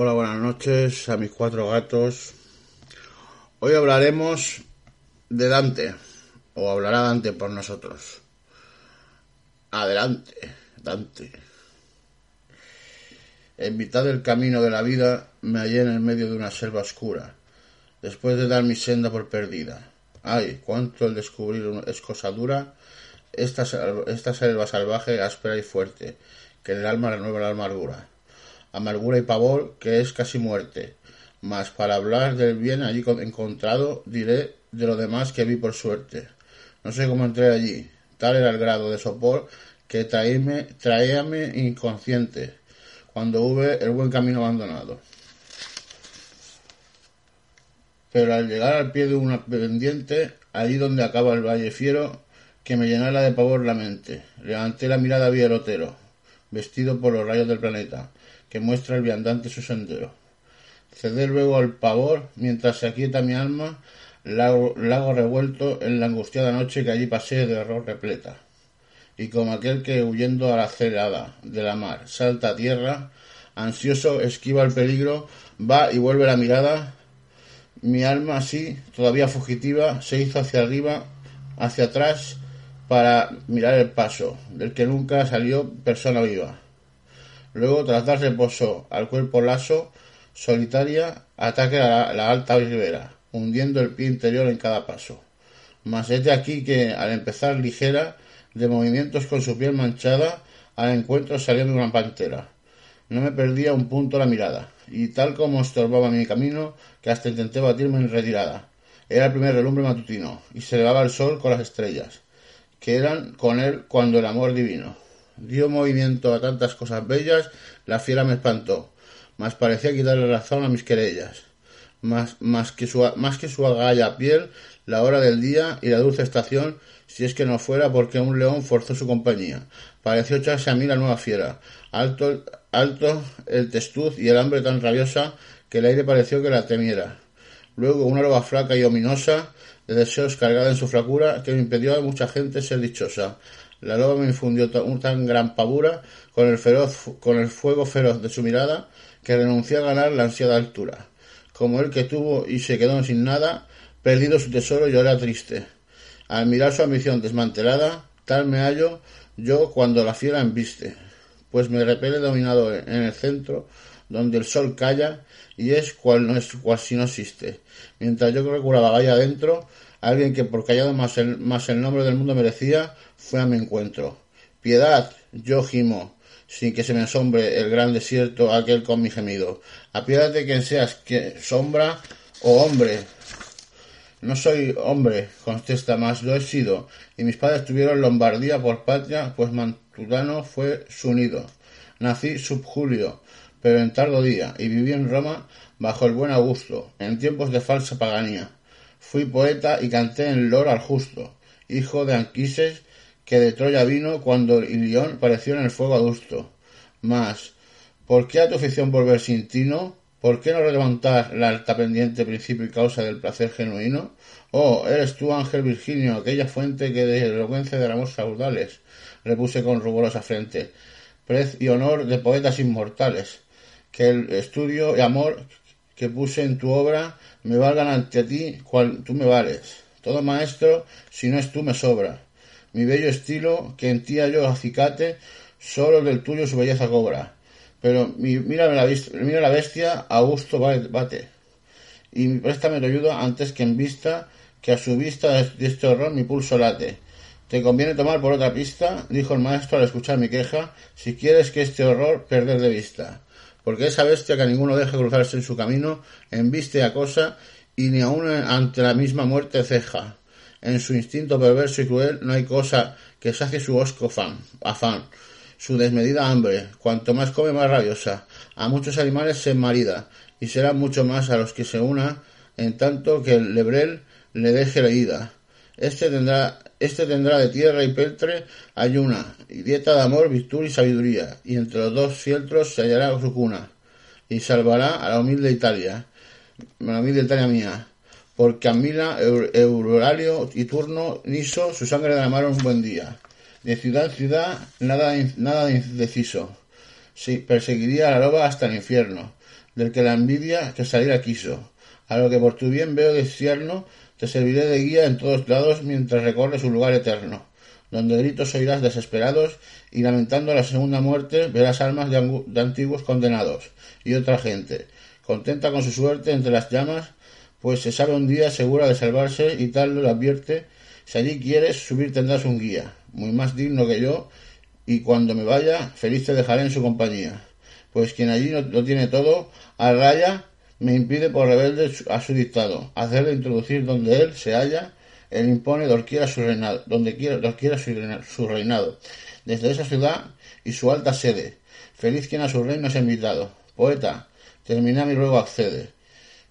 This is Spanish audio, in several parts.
Hola, buenas noches a mis cuatro gatos. Hoy hablaremos de Dante, o hablará Dante por nosotros. Adelante, Dante. En mitad del camino de la vida me hallé en el medio de una selva oscura, después de dar mi senda por perdida. Ay, cuánto el descubrir es cosa dura, esta, esta selva salvaje, áspera y fuerte, que en el alma renueva la amargura amargura y pavor, que es casi muerte. Mas para hablar del bien allí encontrado, diré de lo demás que vi por suerte. No sé cómo entré allí. Tal era el grado de sopor que traíme, traíame inconsciente, cuando hube el buen camino abandonado. Pero al llegar al pie de una pendiente, allí donde acaba el valle fiero, que me llenara de pavor la mente, levanté la mirada vi el otero, vestido por los rayos del planeta, que muestra el viandante su sendero. Cedé luego al pavor, mientras se aquieta mi alma, lago, revuelto en la angustiada noche que allí pasé de error repleta. Y como aquel que huyendo a la celada de la mar salta a tierra, ansioso esquiva el peligro, va y vuelve la mirada, mi alma así, todavía fugitiva, se hizo hacia arriba, hacia atrás, para mirar el paso, del que nunca salió persona viva. Luego, tras dar reposo al cuerpo laso, solitaria, ataque a la, alta ribera, hundiendo el pie interior en cada paso. Mas es de aquí que, al empezar ligera, de movimientos con su piel manchada, al encuentro salió de una pantera. No me perdía un punto la mirada, y tal como estorbaba mi camino, que hasta intenté batirme en retirada. Era el primer relumbre matutino, y se elevaba el sol con las estrellas, que eran con él cuando el amor divino dio movimiento a tantas cosas bellas, la fiera me espantó, mas parecía quitarle razón a mis querellas. Más, más, que su, más que su agalla piel, la hora del día y la dulce estación, si es que no fuera porque un león forzó su compañía. Pareció echarse a mí la nueva fiera, alto, alto el testuz y el hambre tan rabiosa que el aire pareció que la temiera. Luego una loba flaca y ominosa, de deseos cargada en su flacura, que me impidió a mucha gente ser dichosa. La loba me infundió un tan gran pavura con el, feroz, con el fuego feroz de su mirada que renuncié a ganar la ansiada altura. Como el que tuvo y se quedó sin nada, perdido su tesoro lloré triste. Al mirar su ambición desmantelada, tal me hallo yo cuando la fiera embiste, pues me repele dominado en el centro, donde el sol calla y es cual, no es, cual si no existe. Mientras yo recuraba allá adentro, alguien que por callado más el, más el nombre del mundo merecía, fue a mi encuentro. Piedad, yo gimo, sin que se me asombre el gran desierto aquel con mi gemido. Apiádate quien seas, que sombra o hombre. No soy hombre, contesta más, lo he sido, y mis padres tuvieron Lombardía por patria, pues Mantudano fue su nido. Nací sub Julio, pero en tardo día, y viví en Roma bajo el buen Augusto, en tiempos de falsa paganía. Fui poeta y canté en lor al justo, hijo de Anquises que de Troya vino cuando Ilión pareció en el fuego adusto. Mas, ¿por qué a tu afición volver sin tino? ¿Por qué no levantar la alta pendiente principio y causa del placer genuino? Oh, eres tú, ángel Virginio, aquella fuente que de elocuencia derramó saudales, repuse con ruborosa frente, prez y honor de poetas inmortales, que el estudio y amor que puse en tu obra me valgan ante ti cual tú me vales. Todo maestro, si no es tú, me sobra mi bello estilo, que en ti hallo acicate, solo del tuyo su belleza cobra. Pero mira la, mira la bestia, a gusto bate. Y préstame tu ayuda antes que en vista, que a su vista de este horror mi pulso late. Te conviene tomar por otra pista, dijo el maestro al escuchar mi queja, si quieres que este horror perder de vista. Porque esa bestia que a ninguno deja cruzarse en su camino, embiste a cosa, y ni aun ante la misma muerte ceja. En su instinto perverso y cruel no hay cosa que sacie su osco afán, su desmedida hambre. Cuanto más come, más rabiosa. A muchos animales se marida, y será mucho más a los que se una, en tanto que el lebrel le deje la ida. Este tendrá, este tendrá de tierra y peltre ayuna, y dieta de amor, virtud y sabiduría, y entre los dos fieltros se hallará su cuna, y salvará a la humilde Italia, la humilde Italia mía porque Camila, Euralio y Turno, Niso, su sangre derramaron un buen día. De ciudad en ciudad, nada, nada indeciso. Sí, perseguiría a la loba hasta el infierno. del que la envidia que saliera quiso, a lo que por tu bien veo desierno, te serviré de guía en todos lados mientras recorres un lugar eterno, donde gritos oirás desesperados y lamentando la segunda muerte verás almas de, de antiguos condenados y otra gente, contenta con su suerte entre las llamas, pues se sabe un día segura de salvarse y tal lo advierte, si allí quieres subir tendrás un guía, muy más digno que yo, y cuando me vaya, feliz te dejaré en su compañía, pues quien allí no lo tiene todo, a raya, me impide por rebelde a su dictado, hacerle introducir donde él se halla, él impone doquiera su reinado, donde quiera, su, reinado, desde esa ciudad y su alta sede, feliz quien a su reino es invitado. Poeta, termina mi ruego accede.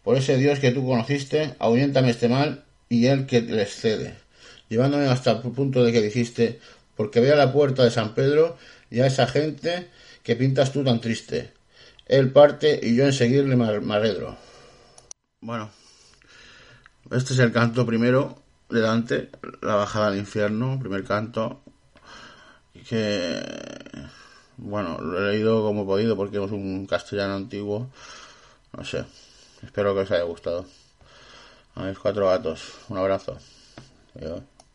Por ese Dios que tú conociste, ahuyéntame este mal y él que le excede. Llevándome hasta el punto de que dijiste, porque ve a la puerta de San Pedro y a esa gente que pintas tú tan triste. Él parte y yo en seguirle me arredro. Bueno, este es el canto primero de Dante, la bajada al infierno, primer canto, que, bueno, lo he leído como he podido porque es un castellano antiguo, no sé, espero que os haya gustado. A mis cuatro gatos, un abrazo.